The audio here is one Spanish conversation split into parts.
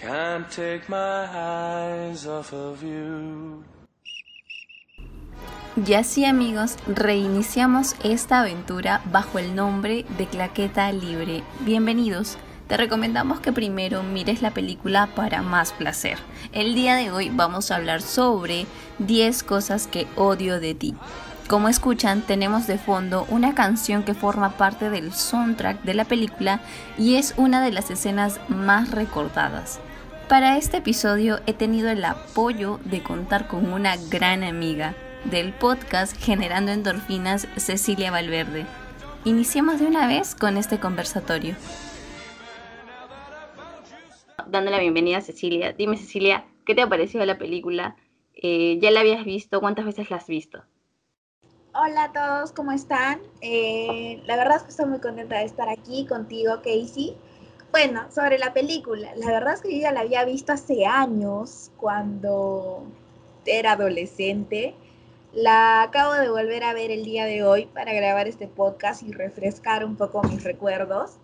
Can't take my eyes off of you. Y así amigos, reiniciamos esta aventura bajo el nombre de Claqueta Libre. Bienvenidos. Te recomendamos que primero mires la película para más placer. El día de hoy vamos a hablar sobre 10 cosas que odio de ti. Como escuchan, tenemos de fondo una canción que forma parte del soundtrack de la película y es una de las escenas más recordadas. Para este episodio he tenido el apoyo de contar con una gran amiga del podcast Generando Endorfinas, Cecilia Valverde. Iniciemos de una vez con este conversatorio. Dando la bienvenida a Cecilia. Dime Cecilia, ¿qué te ha parecido la película? Eh, ¿Ya la habías visto? ¿Cuántas veces la has visto? Hola a todos, ¿cómo están? Eh, la verdad es que estoy muy contenta de estar aquí contigo, Casey. Bueno, sobre la película, la verdad es que yo ya la había visto hace años, cuando era adolescente. La acabo de volver a ver el día de hoy para grabar este podcast y refrescar un poco mis recuerdos.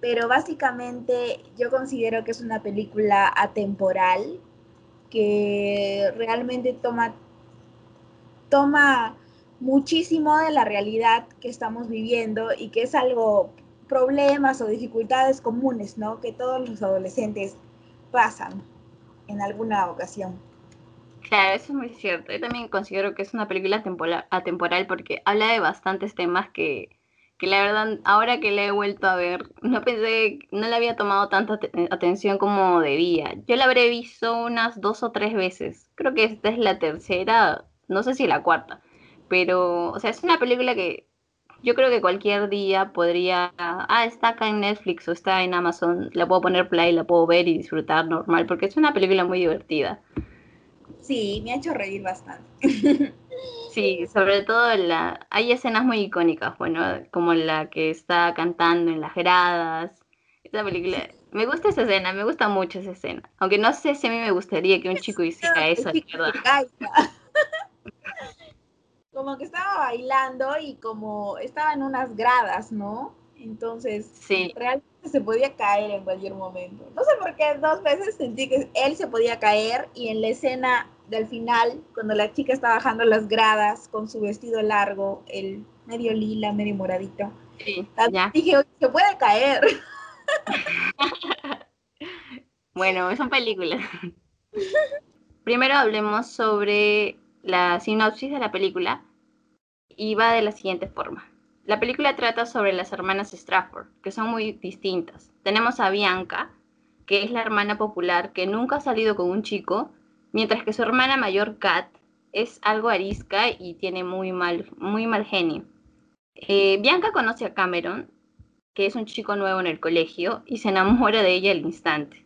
Pero básicamente yo considero que es una película atemporal que realmente toma, toma muchísimo de la realidad que estamos viviendo y que es algo problemas o dificultades comunes, ¿no? Que todos los adolescentes pasan en alguna ocasión. Claro, eso es muy cierto. Yo también considero que es una película atemporal porque habla de bastantes temas que, que la verdad, ahora que la he vuelto a ver, no pensé, no le había tomado tanta atención como debía. Yo la habré visto unas dos o tres veces. Creo que esta es la tercera, no sé si la cuarta. Pero, o sea, es una película que yo creo que cualquier día podría, ah, está acá en Netflix o está en Amazon, la puedo poner play, la puedo ver y disfrutar normal, porque es una película muy divertida. Sí, me ha hecho reír bastante. Sí, sobre todo la, hay escenas muy icónicas, bueno, como la que está cantando en las gradas. Esta película, me gusta esa escena, me gusta mucho esa escena. Aunque no sé si a mí me gustaría que un chico hiciera eso, ¿verdad? Como que estaba bailando y como estaba en unas gradas, ¿no? Entonces, realmente se podía caer en cualquier momento. No sé por qué dos veces sentí que él se podía caer y en la escena del final, cuando la chica está bajando las gradas con su vestido largo, el medio lila, medio moradito, dije, se puede caer. bueno, son películas. Primero hablemos sobre la sinopsis de la película y va de la siguiente forma. La película trata sobre las hermanas Stratford, que son muy distintas. Tenemos a Bianca, que es la hermana popular que nunca ha salido con un chico, mientras que su hermana mayor, Kat, es algo arisca y tiene muy mal, muy mal genio. Eh, Bianca conoce a Cameron, que es un chico nuevo en el colegio, y se enamora de ella al instante.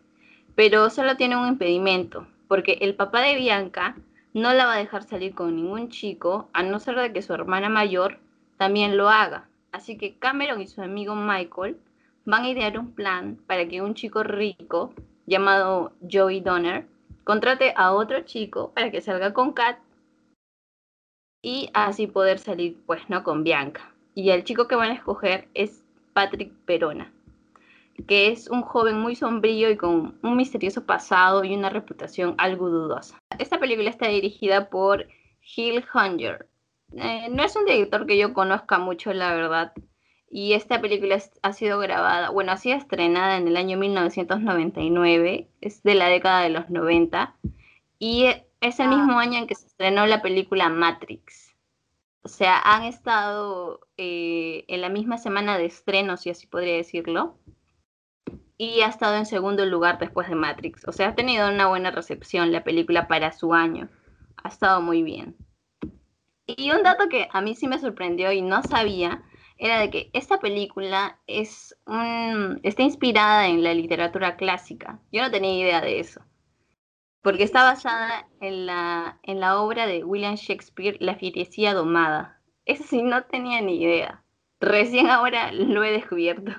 Pero solo tiene un impedimento, porque el papá de Bianca no la va a dejar salir con ningún chico, a no ser de que su hermana mayor también lo haga. Así que Cameron y su amigo Michael van a idear un plan para que un chico rico llamado Joey Donner contrate a otro chico para que salga con Kat y así poder salir pues no con Bianca. Y el chico que van a escoger es Patrick Perona que es un joven muy sombrío y con un misterioso pasado y una reputación algo dudosa. Esta película está dirigida por Gil Hunger. Eh, no es un director que yo conozca mucho, la verdad. Y esta película ha sido grabada, bueno, ha sido estrenada en el año 1999, es de la década de los 90, y es el mismo año en que se estrenó la película Matrix. O sea, han estado eh, en la misma semana de estreno, si así podría decirlo y ha estado en segundo lugar después de Matrix. O sea, ha tenido una buena recepción la película para su año. Ha estado muy bien. Y un dato que a mí sí me sorprendió y no sabía era de que esta película es está inspirada en la literatura clásica. Yo no tenía idea de eso. porque está basada en la, en la obra de William Shakespeare, La fierecía domada. Eso sí, no tenía ni idea. Recién ahora lo he descubierto.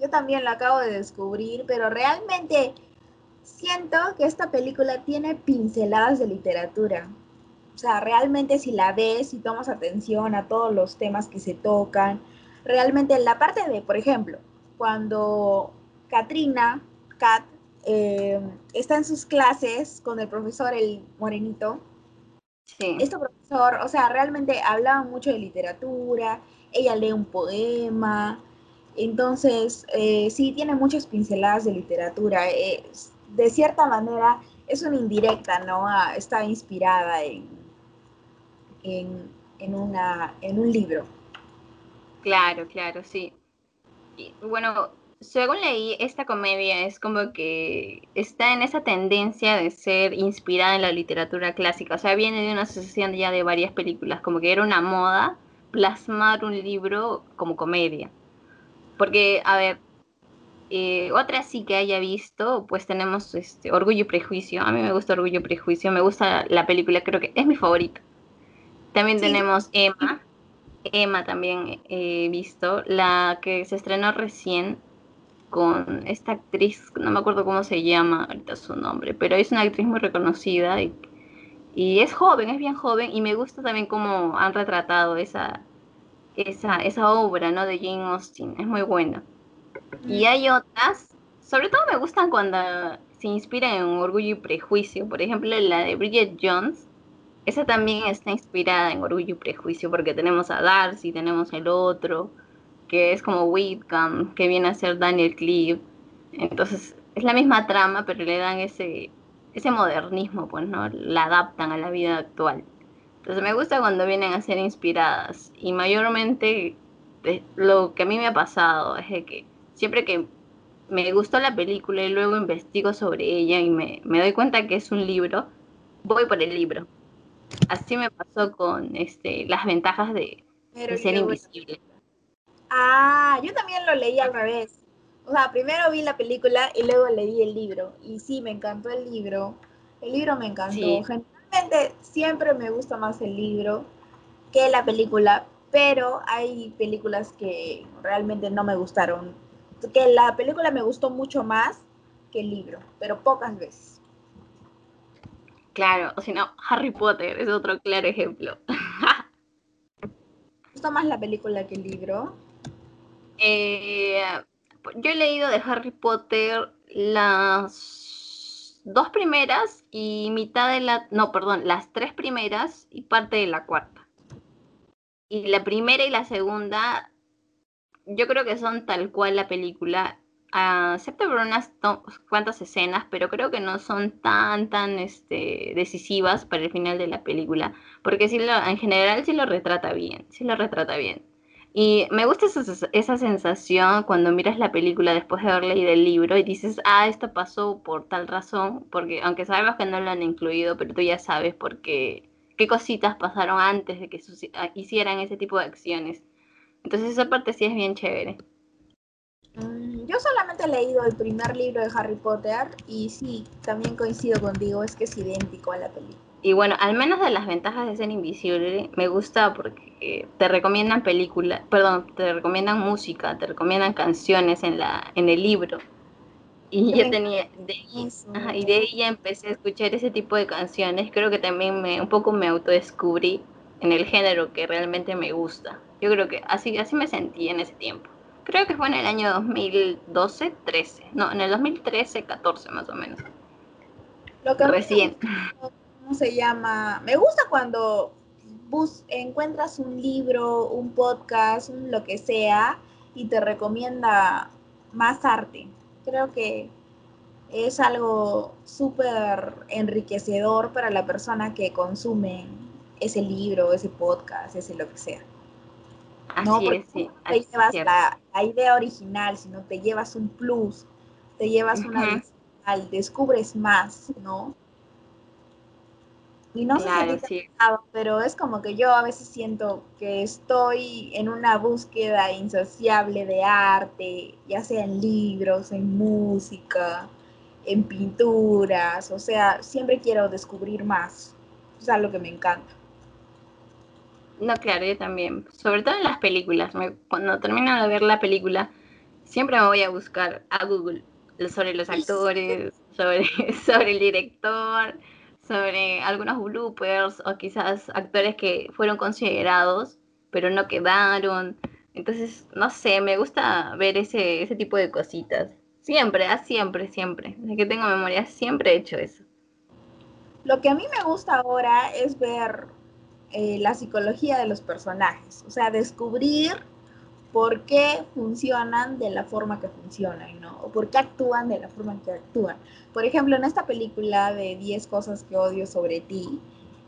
Yo también lo acabo de descubrir, pero realmente siento que esta película tiene pinceladas de literatura. O sea, realmente si la ves y tomas atención a todos los temas que se tocan, realmente la parte de, por ejemplo, cuando Katrina, Kat, eh, está en sus clases con el profesor, el morenito, sí. este profesor, o sea, realmente hablaba mucho de literatura, ella lee un poema, entonces eh, sí tiene muchas pinceladas de literatura. de cierta manera es una indirecta, ¿no? está inspirada en, en un libro. Claro, claro, sí. Y, bueno, según leí, esta comedia es como que está en esa tendencia de ser inspirada en la literatura clásica. O sea, viene de una asociación ya de varias películas, como que era una moda plasmar un libro como comedia. Porque, a ver, eh, otra sí que haya visto, pues tenemos este, Orgullo y Prejuicio. A mí me gusta Orgullo y Prejuicio, me gusta la película, creo que es mi favorita. También tenemos Emma. Emma también he visto, la que se estrenó recién con esta actriz, no me acuerdo cómo se llama ahorita su nombre, pero es una actriz muy reconocida y, y es joven, es bien joven y me gusta también cómo han retratado esa, esa, esa obra ¿no? de Jane Austen, es muy buena. Y hay otras, sobre todo me gustan cuando se inspiran en Orgullo y Prejuicio, por ejemplo la de Bridget Jones, esa también está inspirada en Orgullo y Prejuicio, porque tenemos a Darcy, tenemos el otro, que es como Whitcomb, que viene a ser Daniel Cleave. Entonces, es la misma trama, pero le dan ese, ese modernismo, pues, ¿no? La adaptan a la vida actual. Entonces, me gusta cuando vienen a ser inspiradas. Y mayormente, lo que a mí me ha pasado es que siempre que me gustó la película y luego investigo sobre ella y me, me doy cuenta que es un libro, voy por el libro Así me pasó con este, las ventajas de, ser invisible. Ah, yo también lo leí al revés. O sea, primero vi la película y luego leí el libro. Y sí, me encantó el libro. El libro me encantó. Generalmente siempre me gusta más el libro que la película, pero hay películas que realmente no me gustaron. Que la película me gustó mucho más que el libro, pero pocas veces. Claro, o si no, Harry Potter es otro claro ejemplo. ¿Te gusta más la película que el libro? Eh, yo he leído de Harry Potter las dos primeras y mitad de la... No, perdón, las tres primeras y parte de la cuarta. Y la primera y la segunda, yo creo que son tal cual la película acepto por unas cuantas escenas, pero creo que no son tan, tan este, decisivas para el final de la película, porque sí lo, en general sí lo retrata bien, sí lo retrata bien. Y me gusta esa, esa, sensación cuando miras la película después de haber leído el libro y dices, ah, esto pasó por tal razón, porque aunque sabemos que no lo han incluido, pero tú ya sabes por qué, qué cositas pasaron antes de que hicieran ese tipo de acciones. Entonces esa parte sí es bien chévere. Mm, yo solamente he leído el primer libro de Harry Potter y sí, también coincido contigo, es que es idéntico a la película. Y bueno, al menos de las ventajas de ser invisible, me gusta porque te recomiendan películas, perdón, te recomiendan música, te recomiendan canciones en la en el libro. Y yo tenía, de, y de ella empecé a escuchar ese tipo de canciones. Creo que también me, un poco me autodescubrí en el género que realmente me gusta. Yo creo que así, así me sentí en ese tiempo creo que fue en el año 2012, 13, no, en el 2013, 14 más o menos. Lo que Recién. ¿Cómo se llama? Me gusta cuando bus encuentras un libro, un podcast, lo que sea, y te recomienda más arte. Creo que es algo súper enriquecedor para la persona que consume ese libro, ese podcast, ese lo que sea. Así es, sí. te llevas la, idea original, sino te llevas un plus, te llevas una descubres más, ¿no? Y no sé si pero es como que yo a veces siento que estoy en una búsqueda insaciable de arte, ya sea en libros, en música, en pinturas, o sea, siempre quiero descubrir más. Es algo que me encanta. No, claro, yo también. Sobre todo en las películas. cuando termino de ver la película, siempre me voy a buscar a Google sobre los actores, sobre, sobre el director, sobre algunos bloopers o quizás actores que fueron considerados pero no quedaron. Entonces, no sé, me gusta ver ese, ese tipo de cositas. Siempre, ah, siempre, siempre. Desde que tengo memoria, siempre he hecho eso. Lo que a mí me gusta ahora es ver eh, la psicología de los personajes, o sea, descubrir por qué funcionan de la forma que funcionan, ¿no? O por qué actúan de la forma que actúan. Por ejemplo, en esta película de 10 cosas que odio sobre ti,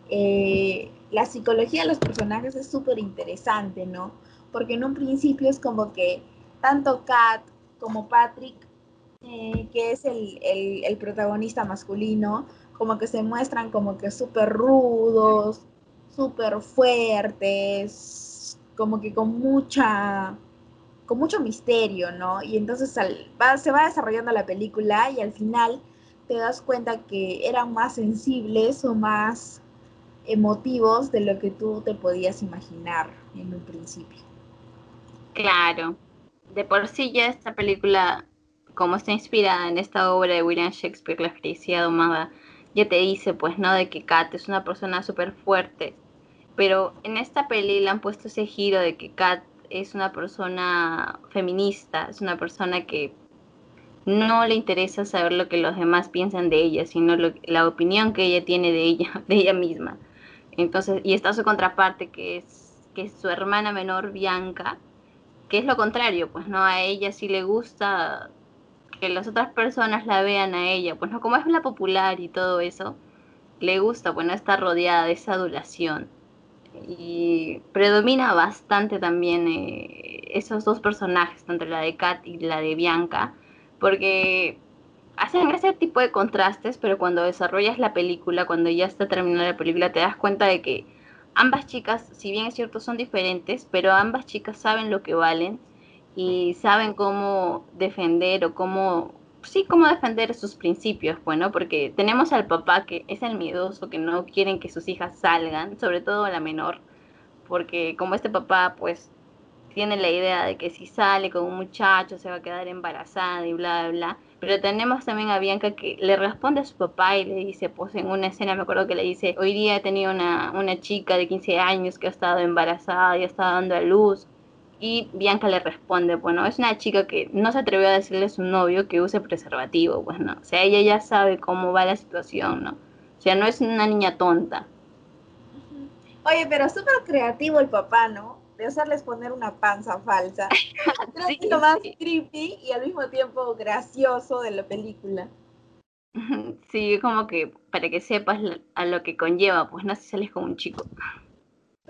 eh, la psicología de los personajes es súper interesante, ¿no? Porque en un principio es como que tanto Kat como Patrick, eh, que es el, el, protagonista masculino, como que se muestran como que súper rudos, súper fuertes, como que con mucha con mucho misterio, ¿no? Y entonces se va desarrollando la película y al final te das cuenta que eran más sensibles o más emotivos de lo que tú te podías imaginar en un principio. Claro, de por sí ya esta película, como está inspirada en esta obra de William Shakespeare, La felicidad domada, ya te dice, pues, ¿no? De que Kat es una persona súper fuerte. Pero en esta peli le han puesto ese giro de que Kat es una persona feminista, es una persona que no le interesa saber lo que los demás piensan de ella, sino la opinión que ella tiene de ella, de ella misma. Entonces, y está su contraparte, que es, que es su hermana menor, Bianca, que es lo contrario, pues no, a ella sí le gusta que las otras personas la vean a ella, pues no, como es la popular y todo eso, le gusta, bueno, está rodeada de esa adulación. Y predomina bastante también eh, esos dos personajes, tanto la de Kat y la de Bianca, porque hacen ese tipo de contrastes, pero cuando desarrollas la película, cuando ya está terminada la película, te das cuenta de que ambas chicas, si bien es cierto, son diferentes, pero ambas chicas saben lo que valen y saben cómo defender o cómo, sí, cómo defender sus principios, bueno, porque tenemos al papá que es el miedoso, que no quieren que sus hijas salgan, sobre todo la menor, porque como este papá, pues, tiene la idea de que si sale con un muchacho se va a quedar embarazada y bla, bla, bla pero tenemos también a Bianca que le responde a su papá y le dice, pues en una escena me acuerdo que le dice, hoy día he tenido una, una chica de 15 años que ha estado embarazada y ha estado dando a luz. Y Bianca le responde, bueno, es una chica que no se atrevió a decirle a su novio que use preservativo, pues no. O sea, ella ya sabe cómo va la situación, ¿no? O sea, no es una niña tonta. Oye, pero súper creativo el papá, ¿no? de hacerles poner una panza falsa. Creo que es lo más creepy y al mismo tiempo gracioso de la película. Sí, como que para que sepas a lo que conlleva, pues no si sales como un chico.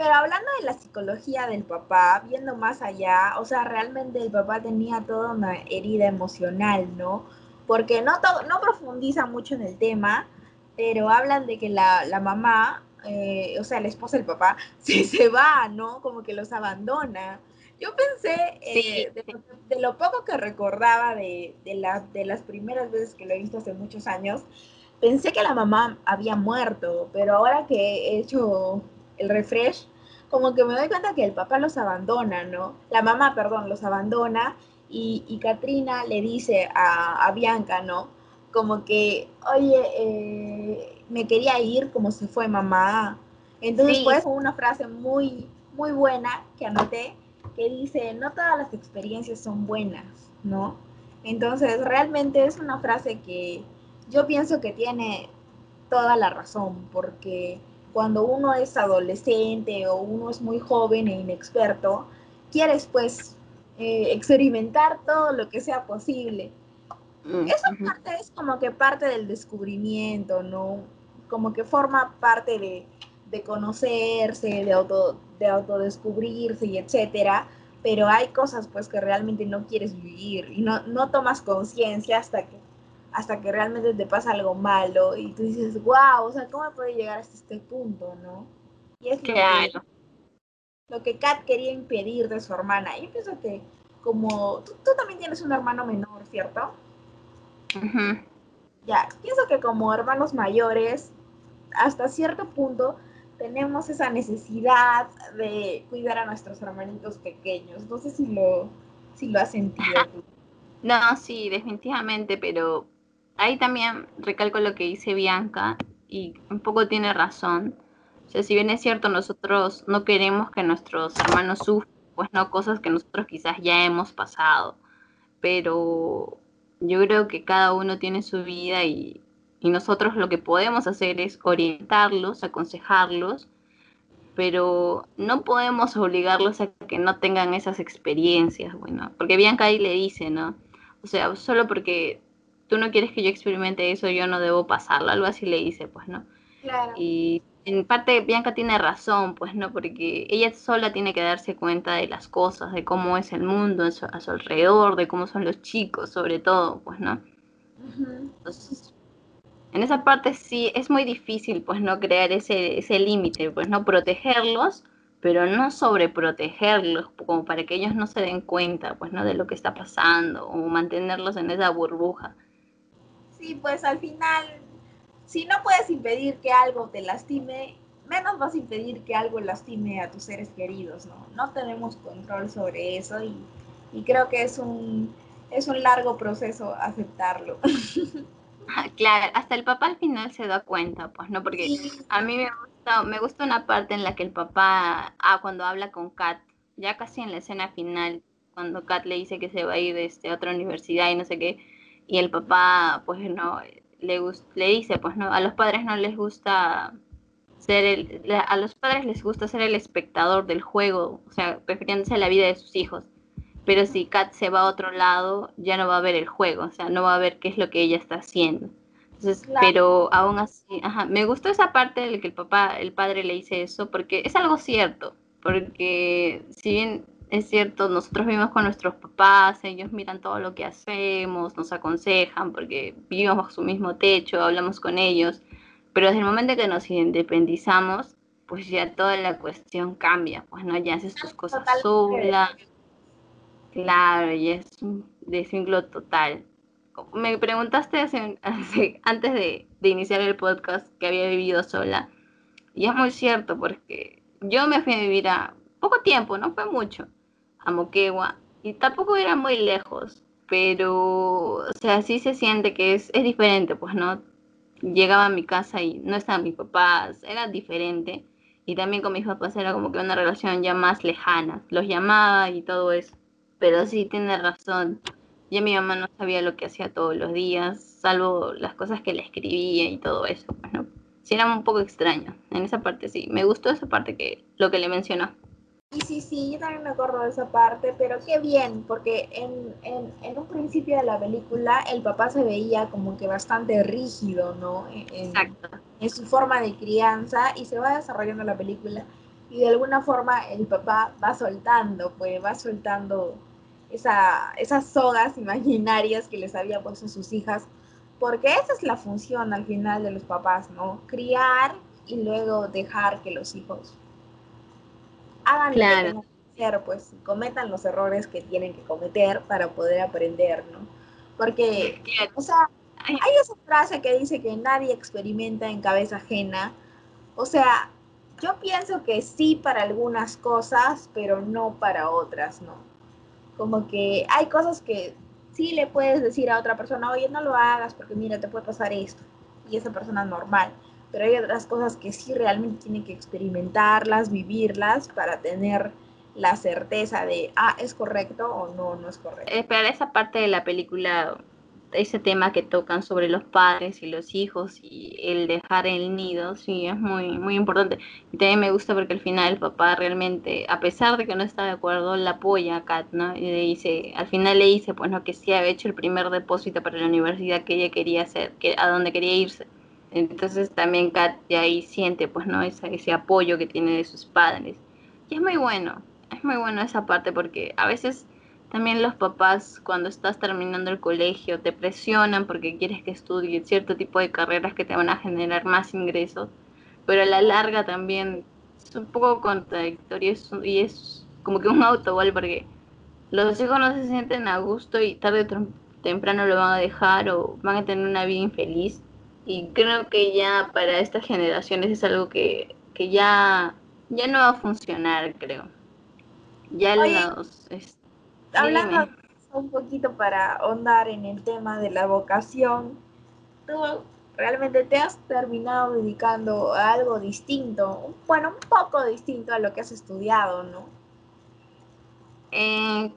Pero hablando de la psicología del papá, viendo más allá, o sea, realmente el papá tenía toda una herida emocional, ¿no? Porque no, no profundiza mucho en el tema, pero hablan de que la, la mamá eh, o sea, la esposa del papá, se, se va, ¿no? Como que los abandona. Yo pensé, eh, de, lo poco que recordaba de, de, de las primeras veces que lo he visto hace muchos años, pensé que la mamá había muerto, pero ahora que he hecho el refresh, como que me doy cuenta que el papá los abandona, ¿no? La mamá, perdón, los abandona y, y Katrina le dice a, a Bianca, ¿no? Como que, oye, eh, me quería ir como se fue mamá. Entonces, fue una frase muy, muy buena que anoté que dice, no todas las experiencias son buenas, ¿no? Entonces, realmente es una frase que yo pienso que tiene toda la razón, porque cuando uno es adolescente o uno es muy joven e inexperto, quieres pues eh, experimentar todo lo que sea posible. Mm, Esa parte es como que parte del descubrimiento, ¿no? como que forma parte de, conocerse, de, auto, de autodescubrirse y etcétera, pero hay cosas pues que realmente no quieres vivir y no, no tomas conciencia hasta que, hasta que realmente te pasa algo malo y tú dices, wow, o sea, ¿cómo puede llegar hasta este punto, no? Y es claro. lo, que, Kat quería impedir de su hermana. Y pienso que como tú, también tienes un hermano menor, ¿cierto? ya, pienso que como hermanos mayores, hasta cierto punto, tenemos esa necesidad de cuidar a nuestros hermanitos pequeños. No sé si lo, si lo has sentido tú. No, sí, definitivamente, pero ahí también recalco lo que dice Bianca y un poco tiene razón. O sea, si bien es cierto, nosotros no queremos que nuestros hermanos sufran, pues no cosas que nosotros quizás ya hemos pasado, pero yo creo que cada uno tiene su vida y, y nosotros lo que podemos hacer es orientarlos, aconsejarlos, pero no podemos obligarlos a que no tengan esas experiencias, bueno, porque Bianca ahí le dice, ¿no? O sea, solo porque tú no quieres que yo experimente eso, yo no debo pasarlo, algo así le dice, pues, ¿no? Claro. Y en parte Bianca tiene razón, pues, ¿no? Porque ella sola tiene que darse cuenta de las cosas, de cómo es el mundo a su, a su alrededor, de cómo son los chicos, sobre todo, pues, ¿no? Entonces, en esa parte sí es muy difícil, pues, no crear ese, ese límite, pues, no protegerlos, pero no sobreprotegerlos, como para que ellos no se den cuenta, pues, no de lo que está pasando, o mantenerlos en esa burbuja. Sí, pues al final, si no puedes impedir que algo te lastime, menos vas a impedir que algo lastime a tus seres queridos, ¿no? No tenemos control sobre eso y, y creo que es un, es un largo proceso aceptarlo. Ah, Claro, hasta el papá al final se da cuenta, pues, ¿no? Porque Sí, a mí me gusta, me gusta una parte en la que el papá, ah, cuando habla con Kat, ya casi en la escena final, cuando Kat le dice que se va a ir este, a otra universidad y no sé qué, y el papá, pues, no, le, le dice, pues, no, a los padres no les gusta ser el, a los padres les gusta ser el espectador del juego, o sea, refiriéndose a la vida de sus hijos. Pero si Kat se va a otro lado, ya no va a ver el juego, o sea, no va a ver qué es lo que ella está haciendo. Entonces, Claro. pero aún así, ajá, me gustó esa parte la que el papá, el padre le dice eso, porque es algo cierto, porque si bien es cierto, nosotros vivimos con nuestros papás, ellos miran todo lo que hacemos, nos aconsejan, porque vivimos bajo su mismo techo, hablamos con ellos, pero desde el momento que nos independizamos, pues ya toda la cuestión cambia, pues no, ya haces tus cosas sola, claro, y es un desvínculo total. Me preguntaste hace- hace- antes de, de iniciar el podcast que había vivido sola, y es muy cierto, porque yo me fui a vivir a poco tiempo, no fue mucho, a Moquegua, y tampoco era muy lejos, pero, o sea, sí se siente que es, es diferente, pues, ¿no? Llegaba a mi casa y no estaban mis papás, era diferente, y también con mis papás era como que una relación ya más lejana, los llamaba y todo eso, pero sí, tiene razón, ya mi mamá no sabía lo que hacía todos los días, salvo las cosas que le escribía y todo eso, pues, ¿no? Sí, era un poco extraño, en esa parte sí, me gustó esa parte que, lo que le mencionó. Y sí, sí, yo también me acuerdo de esa parte, pero qué bien, porque en, en, en un principio de la película el papá se veía como que bastante rígido, ¿no? En, Exacto. en su forma de crianza y se va desarrollando la película y de alguna forma el papá va soltando, pues va soltando esa, esas sogas imaginarias que les había puesto a sus hijas, porque esa es la función al final de los papás, ¿no? Criar y luego dejar que los hijos hagan Claro. lo que tengan que hacer, pues cometan los errores que tienen que cometer para poder aprender, ¿no? Porque, Claro. o sea, Ay, hay esa frase que dice que nadie experimenta en cabeza ajena. O sea, yo pienso que sí para algunas cosas, pero no para otras, ¿no? Como que hay cosas que sí le puedes decir a otra persona, oye, no lo hagas porque mira, te puede pasar esto. Y esa persona es normal. Pero hay otras cosas que sí realmente tienen que experimentarlas, vivirlas para tener la certeza de, ah, es correcto o no, no es correcto. Eh, Para esa parte de la película, ese tema que tocan sobre los padres y los hijos y el dejar el nido, sí, es muy, muy importante. Y también me gusta porque al final el papá realmente, a pesar de que no está de acuerdo, la apoya a Kat, ¿no? Y le dice, al final le dice, pues, ¿no? Que sí había hecho el primer depósito para la universidad que ella quería hacer, que, a donde quería irse. Entonces también Kat de ahí siente, pues, ¿no? Ese, ese apoyo que tiene de sus padres. Y es muy bueno, es muy bueno esa parte porque a veces también los papás cuando estás terminando el colegio te presionan porque quieres que estudies cierto tipo de carreras que te van a generar más ingresos, pero a la larga también es un poco contradictorio y es como que un autogol porque los hijos no se sienten a gusto y tarde o tem- temprano lo van a dejar o van a tener una vida infeliz. Y creo que ya para estas generaciones es algo que, que ya, ya no va a funcionar, creo. Ya Oye, los... es- Hablando un poquito para ahondar en el tema de la vocación, ¿tú realmente te has terminado dedicando a algo distinto? Bueno, un poco distinto a lo que has estudiado, ¿no? Eh,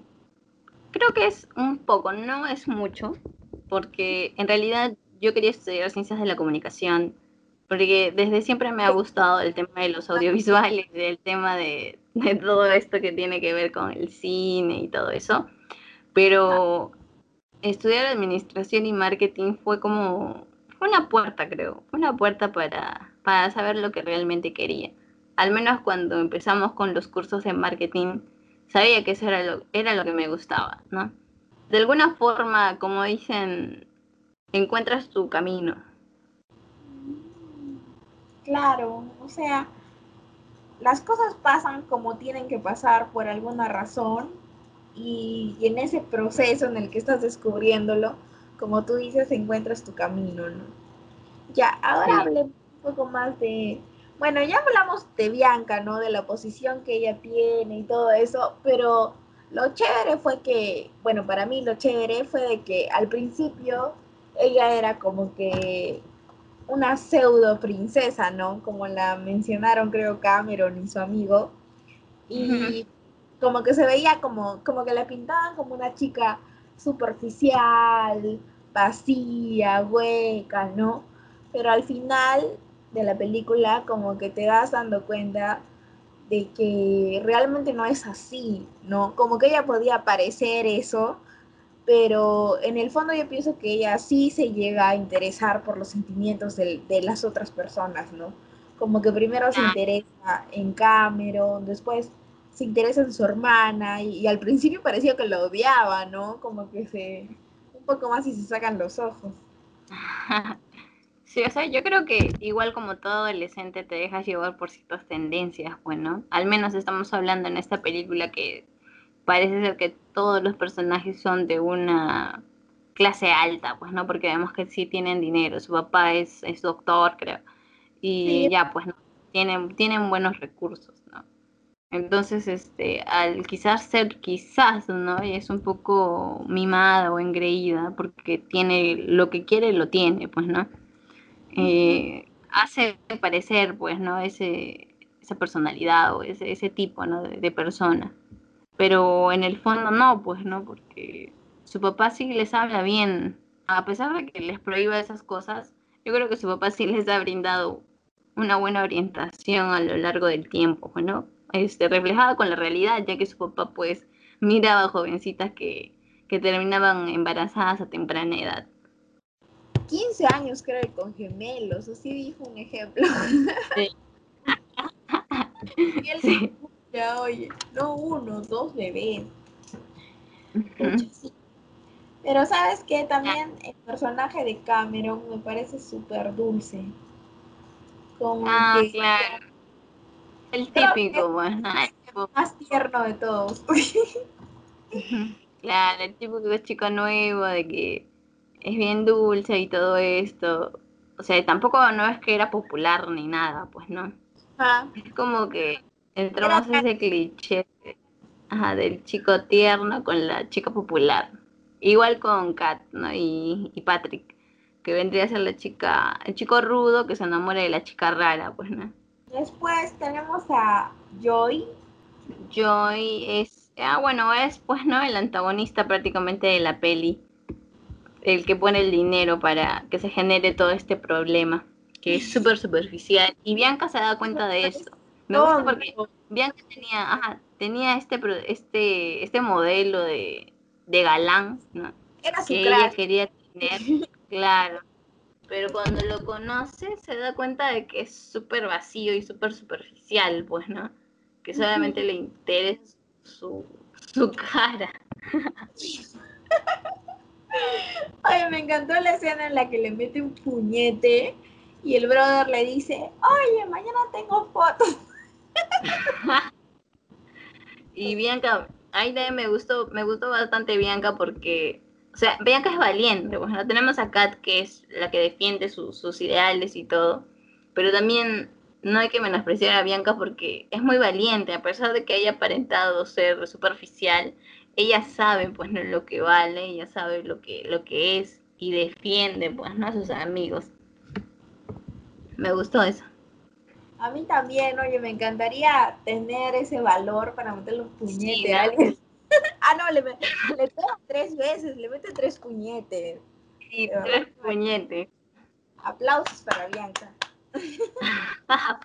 creo que es un poco, no es mucho, porque en realidad yo quería estudiar ciencias de la comunicación, porque desde siempre me ha gustado el tema de los audiovisuales, el tema de, de todo esto que tiene que ver con el cine y todo eso, pero estudiar administración y marketing fue como, una puerta, creo, una puerta para, para saber lo que realmente quería. Al menos cuando empezamos con los cursos de marketing, sabía que eso era lo, era lo que me gustaba, ¿no? De alguna forma, como dicen, encuentras tu camino. Claro, o sea, las cosas pasan como tienen que pasar por alguna razón y, y en ese proceso en el que estás descubriéndolo, como tú dices, encuentras tu camino, ¿no? Ya, ahora Sí. hablé un poco más de, bueno, ya hablamos de Bianca, ¿no? De la posición que ella tiene y todo eso, pero lo chévere fue que, bueno, para mí lo chévere fue de que al principio ella era como que una pseudo princesa, ¿no? Como la mencionaron, creo, Cameron y su amigo. Y como que se veía como, como que la pintaban como una chica superficial, vacía, hueca, ¿no? Pero al final de la película como que te das dando cuenta de que realmente no es así, ¿no? Como que ella podía parecer eso, pero en el fondo yo pienso que ella sí se llega a interesar por los sentimientos de, de las otras personas, ¿no? Como que primero se interesa en Cameron, después se interesa en su hermana y, y al principio parecía que lo odiaba, ¿no? Como que se un poco más y se sacan los ojos. Sí, o sea, yo creo que igual como todo adolescente te dejas llevar por ciertas tendencias, bueno, al menos estamos hablando en esta película que parece ser que todos los personajes son de una clase alta, pues, ¿no? Porque vemos que sí tienen dinero, su papá es, es doctor, creo, y Sí. ya, pues, ¿no? Tienen, tienen buenos recursos, ¿no? Entonces, este, al quizás ser, quizás, ¿no? Y es un poco mimada o engreída, porque tiene lo que quiere, lo tiene, pues, ¿no? Eh, hace parecer, pues, ¿no? Ese, esa personalidad o ese, ese tipo, ¿no? De, de persona. Pero en el fondo no, pues, ¿no? Porque su papá sí les habla bien. A pesar de que les prohíba esas cosas, yo creo que su papá sí les ha brindado una buena orientación a lo largo del tiempo, pues, ¿no? Este, reflejada con la realidad, ya que su papá, pues, miraba jovencitas que, que terminaban embarazadas a temprana edad. 15 años creo con gemelos, así dijo un ejemplo. Sí. Y él Sí. Ya, oye, no uno, dos bebés. Sí. Pero sabes que también el personaje de Cameron me parece súper dulce. Como Ah, que claro. El típico, pues, más tierno de todos. Claro, el típico chico nuevo de que es bien dulce y todo esto. O sea, tampoco no es que era popular ni nada, pues no. Es como que entramos en ese cliché ajá, del chico tierno con la chica popular. Igual con Kat, ¿no? Y, y Patrick, que vendría a ser la chica, el chico rudo que se enamora de la chica rara, pues, ¿no? Después tenemos a Joy. Joy es, ah, bueno, es pues, ¿no? El antagonista prácticamente de la peli. El que pone el dinero para que se genere todo este problema, que es súper superficial. Y Bianca se da cuenta de eso. Me gusta Tonto. porque Bianca tenía, ajá, tenía este, este, este modelo de, de galán, ¿no? Era su Que ella quería tener, claro. Pero cuando lo conoce se da cuenta de que es súper vacío y súper superficial, pues, ¿no? Que solamente le interesa su, su cara. Ay, me encantó la escena en la que le mete un puñete y el brother le dice, oye, mañana tengo fotos. Y Bianca, ahí también me gustó, me gustó bastante Bianca porque o sea, Bianca es valiente, pues no tenemos a Kat que es la que defiende sus ideales y todo, pero también no hay que menospreciar a Bianca porque es muy valiente, a pesar de que haya aparentado ser superficial, ella sabe pues no lo que vale, ella sabe lo que, lo que es y defiende pues no a sus amigos. Me gustó eso. A mí también, oye, me encantaría tener ese valor para meterle un puñete a alguien. ah, no, le, le tres veces, le mete tres puñetes. Sí, tres puñetes. Aplausos para Bianca.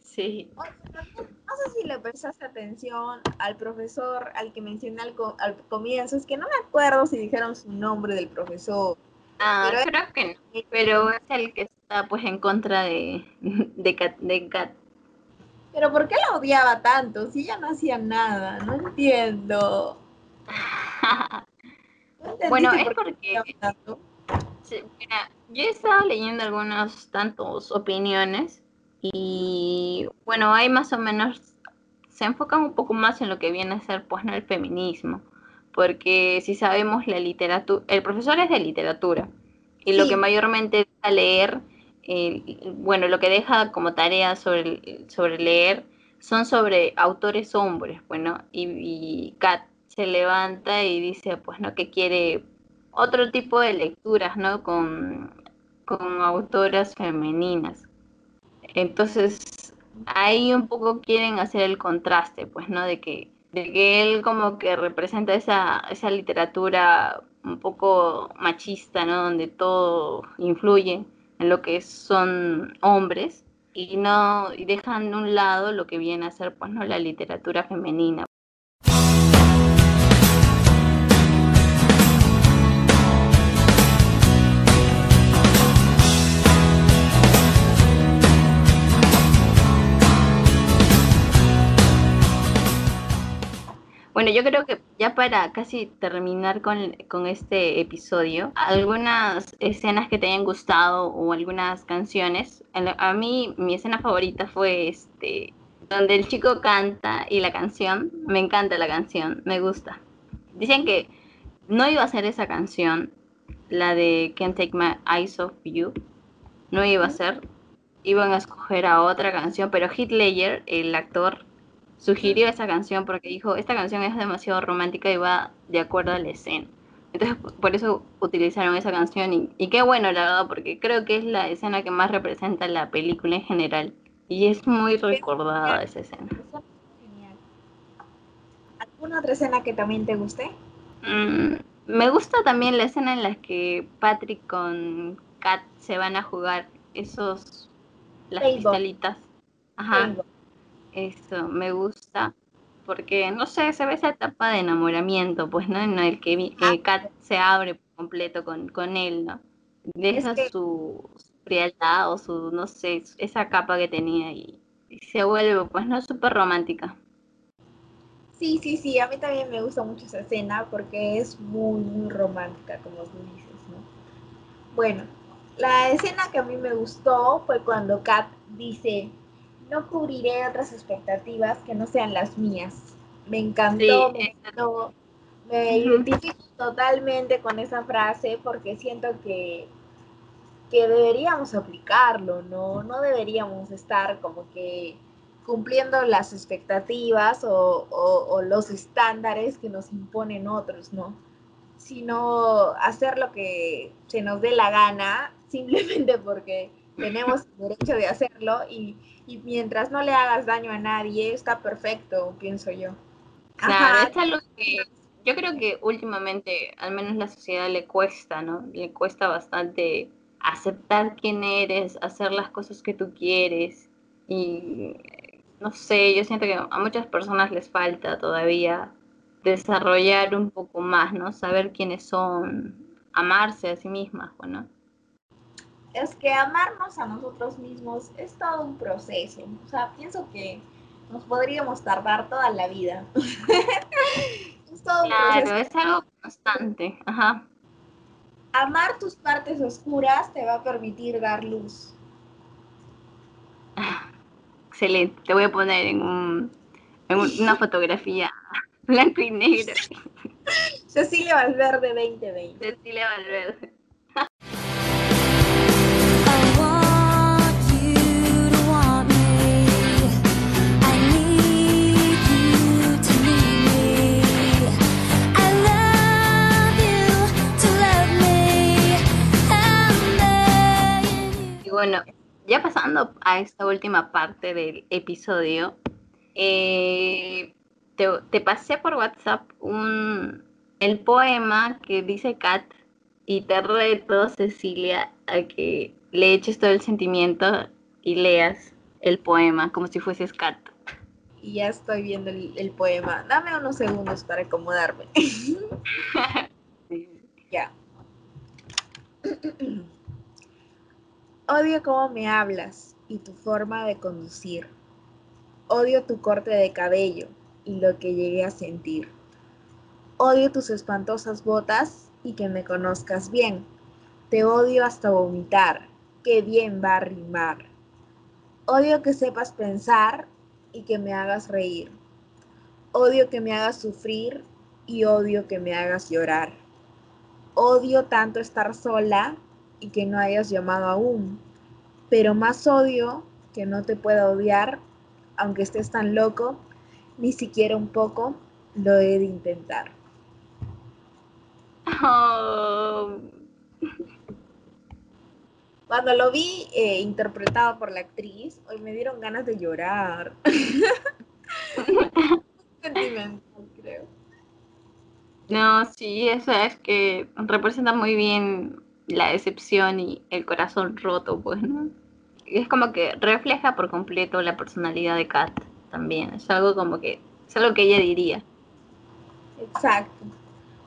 sí. no, sé si le prestaste atención al profesor al que mencioné al, al, comienzo, es que no me acuerdo si dijeron su nombre del profesor. Ah, pero creo que no, pero es el que está pues en contra de, de, Kat, de Pero ¿por qué la odiaba tanto? Si ella no hacía nada, no entiendo. bueno, es porque... yo he estado leyendo algunos tantos opiniones y bueno, hay más o menos, se enfocan un poco más en lo que viene a ser pues no el feminismo. Porque si sabemos la literatura, el profesor es de literatura y lo que mayormente deja leer, bueno, lo que deja como tarea sobre, sobre leer son sobre autores hombres, bueno, y, y Kat se levanta y dice, pues, ¿no? Que quiere otro tipo de lecturas, ¿no? Con, con autoras femeninas. Entonces, ahí un poco quieren hacer el contraste, pues, ¿no? De que de que él como que representa esa, esa literatura un poco machista, ¿no? Donde todo influye en lo que son hombres y no y dejan de un lado lo que viene a ser pues no la literatura femenina Bueno, yo creo que ya para casi terminar con, este episodio, algunas escenas que te hayan gustado o algunas canciones. A mí mi escena favorita fue este donde el chico canta y la canción. Me encanta la canción, me gusta. Dicen que no iba a ser esa canción, la de Can't Take My Eyes Off You. No iba a ser. Iban a escoger a otra canción, pero Heath Ledger, el actor, sugirió esa canción porque dijo, esta canción es demasiado romántica y va de acuerdo a la escena. Entonces, por eso utilizaron esa canción y, qué bueno, la verdad, porque creo que es la escena que más representa la película en general. Y es muy recordada esa escena. ¿Alguna otra escena que también te guste? Mm, me gusta también la escena en la que Patrick con Kat se van a jugar esos las pistolitas. Ajá. Eso, me gusta. Porque, no sé, se ve esa etapa de enamoramiento, pues, ¿no? En el que ah. Kat se abre por completo con, con él, ¿no? Deja su, frialdad o su, no sé, esa capa que tenía y, se vuelve, pues, ¿no? Súper romántica. Sí, sí, sí, a mí también me gusta mucho esa escena porque es muy, muy romántica, como tú dices, ¿no? Bueno, la escena que a mí me gustó fue cuando Kat dice, no cubriré otras expectativas que no sean las mías. Me encantó, me, identifico totalmente con esa frase porque siento que, que deberíamos aplicarlo, ¿no? No deberíamos estar como que cumpliendo las expectativas o, o, los estándares que nos imponen otros, ¿no? Sino hacer lo que se nos dé la gana simplemente porque tenemos el derecho de hacerlo y y mientras no le hagas daño a nadie, está perfecto, pienso yo. Claro, es algo que yo creo que últimamente, al menos la sociedad le cuesta, ¿no? Le cuesta bastante aceptar quién eres, hacer las cosas que tú quieres. Y no sé, yo siento que a muchas personas les falta todavía desarrollar un poco más, ¿no? Saber quiénes son, amarse a sí mismas, ¿no? Es que amarnos a nosotros mismos es todo un proceso. O sea, pienso que nos podríamos tardar toda la vida. es todo un claro, es algo constante. Ajá. Amar tus partes oscuras te va a permitir dar luz. Excelente. Te voy a poner en, un, en una fotografía blanco y negro. Cecilia Valverde 2020. Cecilia Valverde. Bueno, ya pasando a esta última parte del episodio, eh, te, te pasé por WhatsApp un, el poema que dice Kat y te reto, Cecilia, a que le eches todo el sentimiento y leas el poema como si fueses Kat. Y ya estoy viendo el, el poema. Dame unos segundos para acomodarme. Ya. Odio cómo me hablas y tu forma de conducir. Odio tu corte de cabello y lo que llegué a sentir. Odio tus espantosas botas y que me conozcas bien. Te odio hasta vomitar. Qué bien va a rimar. Odio que sepas pensar y que me hagas reír. Odio que me hagas sufrir y odio que me hagas llorar. Odio tanto estar sola y que no hayas llamado aún. Pero más odio que no te pueda odiar, aunque estés tan loco, ni siquiera un poco lo he de intentar. Oh, Cuando lo vi eh, interpretado por la actriz, hoy me dieron ganas de llorar. Sentimental, creo. no, sí, eso es que representa muy bien la decepción y el corazón roto, pues, ¿no? Es como que refleja por completo la personalidad de Kat también. Es algo como que, es algo que ella diría. Exacto.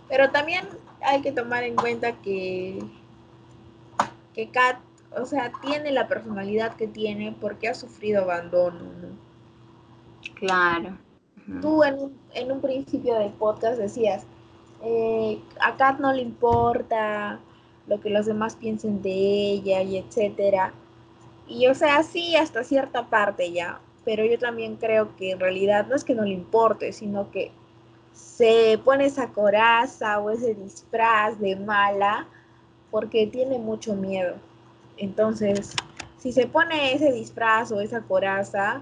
Pero también hay que tomar en cuenta que, que Kat, o sea, tiene la personalidad que tiene porque ha sufrido abandono. ¿no? Claro. Tú en un, en un principio del podcast decías, eh, a Kat no le importa lo que los demás piensen de ella y etcétera. Y o sea, sí, hasta cierta parte ya, pero yo también creo que en realidad no es que no le importe, sino que se pone esa coraza o ese disfraz de mala porque tiene mucho miedo. Entonces, si se pone ese disfraz o esa coraza,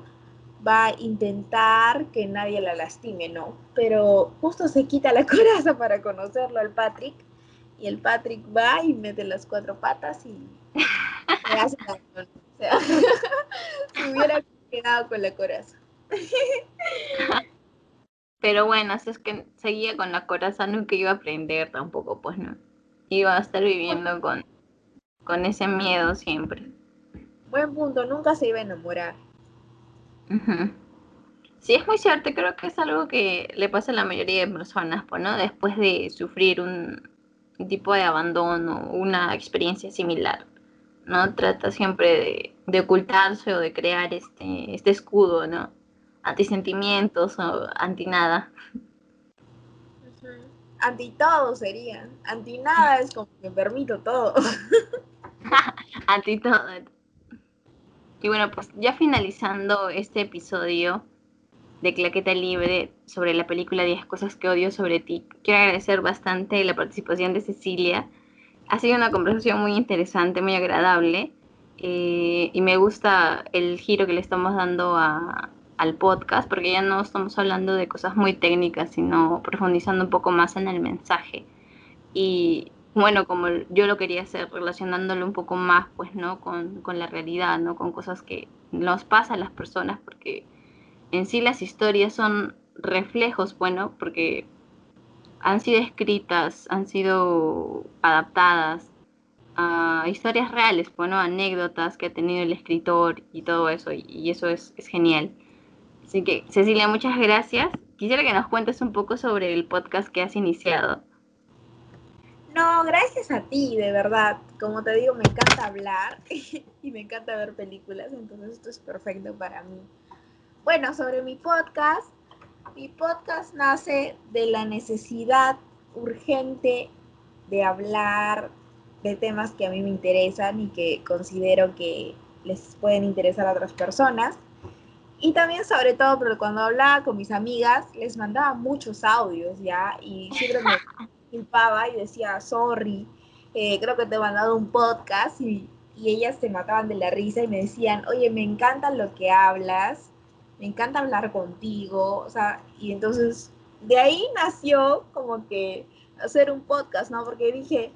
va a intentar que nadie la lastime, ¿no? Pero justo se quita la coraza para conocerlo al Patrick y el Patrick va y mete las cuatro patas y le hace daño. ¿no? O sea, si hubiera quedado con la coraza. Pero bueno, si es que seguía con la coraza, nunca iba a aprender tampoco, pues no. Iba a estar viviendo con, con ese miedo siempre. Buen punto, nunca se iba a enamorar. Sí, es muy cierto, creo que es algo que le pasa a la mayoría de personas, pues, ¿no? Después de sufrir un, un tipo de abandono, una experiencia similar, ¿no? Trata siempre de, de ocultarse o de crear este, este escudo, ¿no? Antisentimientos o anti nada. Anti todo sería. Anti nada es como que permito todo. Anti todo. Y bueno, pues ya finalizando este episodio de Claqueta Libre sobre la película 10 cosas que odio sobre ti, quiero agradecer bastante la participación de Cecilia. Ha sido una conversación muy interesante, muy agradable. eh, y me gusta el giro que le estamos dando a- al podcast, porque ya no estamos hablando de cosas muy técnicas, sino profundizando un poco más en el mensaje. Y bueno, como yo lo quería hacer, relacionándolo un poco más, pues, ¿no? Con, con la realidad, ¿no? Con cosas que nos pasan a las personas, porque en sí las historias son reflejos, bueno, porque han sido escritas, han sido adaptadas a historias reales, bueno, anécdotas que ha tenido el escritor y todo eso, y, eso es, es genial. Así que, Cecilia, muchas gracias. Quisiera que nos cuentes un poco sobre el podcast que has iniciado. No, gracias a ti, de verdad. Como te digo, me encanta hablar y me encanta ver películas, entonces esto es perfecto para mí. Bueno, sobre mi podcast, mi podcast nace de la necesidad urgente de hablar de temas que a mí me interesan y que considero que les pueden interesar a otras personas. Y también, sobre todo, pero cuando hablaba con mis amigas, les mandaba muchos audios, ¿ya? Y siempre me culpaba y decía, sorry, eh, creo que te he mandado un podcast y, y ellas se mataban de la risa y me decían, oye, me encanta lo que hablas, me encanta hablar contigo, o sea, y entonces de ahí nació como que hacer un podcast, ¿no? Porque dije,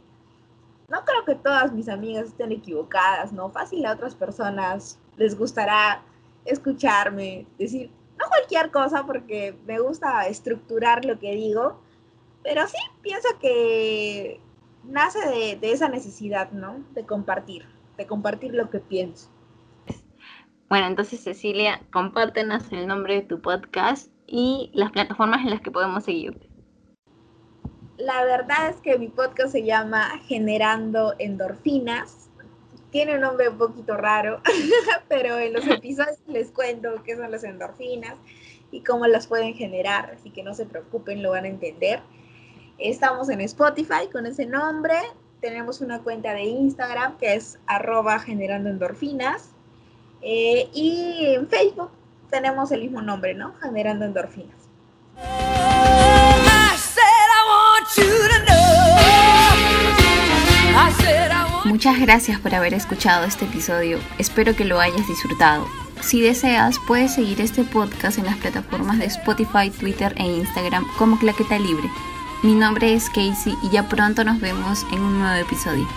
no creo que todas mis amigas estén equivocadas, ¿no? Fácil a otras personas les gustará escucharme, decir, no cualquier cosa porque me gusta estructurar lo que digo, pero sí pienso que nace de, de esa necesidad, ¿no? De compartir, de compartir lo que pienso. Bueno, entonces Cecilia, compártenos el nombre de tu podcast y las plataformas en las que podemos seguirte. La verdad es que mi podcast se llama Generando Endorfinas. Tiene un nombre un poquito raro, pero en los episodios les cuento qué son las endorfinas y cómo las pueden generar, así que no se preocupen, lo van a entender. Estamos en Spotify con ese nombre. Tenemos una cuenta de Instagram que es arroba generando endorfinas. Eh, y en Facebook tenemos el mismo nombre, ¿no? Generando endorfinas. Muchas gracias por haber escuchado este episodio. Espero que lo hayas disfrutado. Si deseas, puedes seguir este podcast en las plataformas de Spotify, Twitter e Instagram como Claqueta Libre. Mi nombre es Casey y ya pronto nos vemos en un nuevo episodio.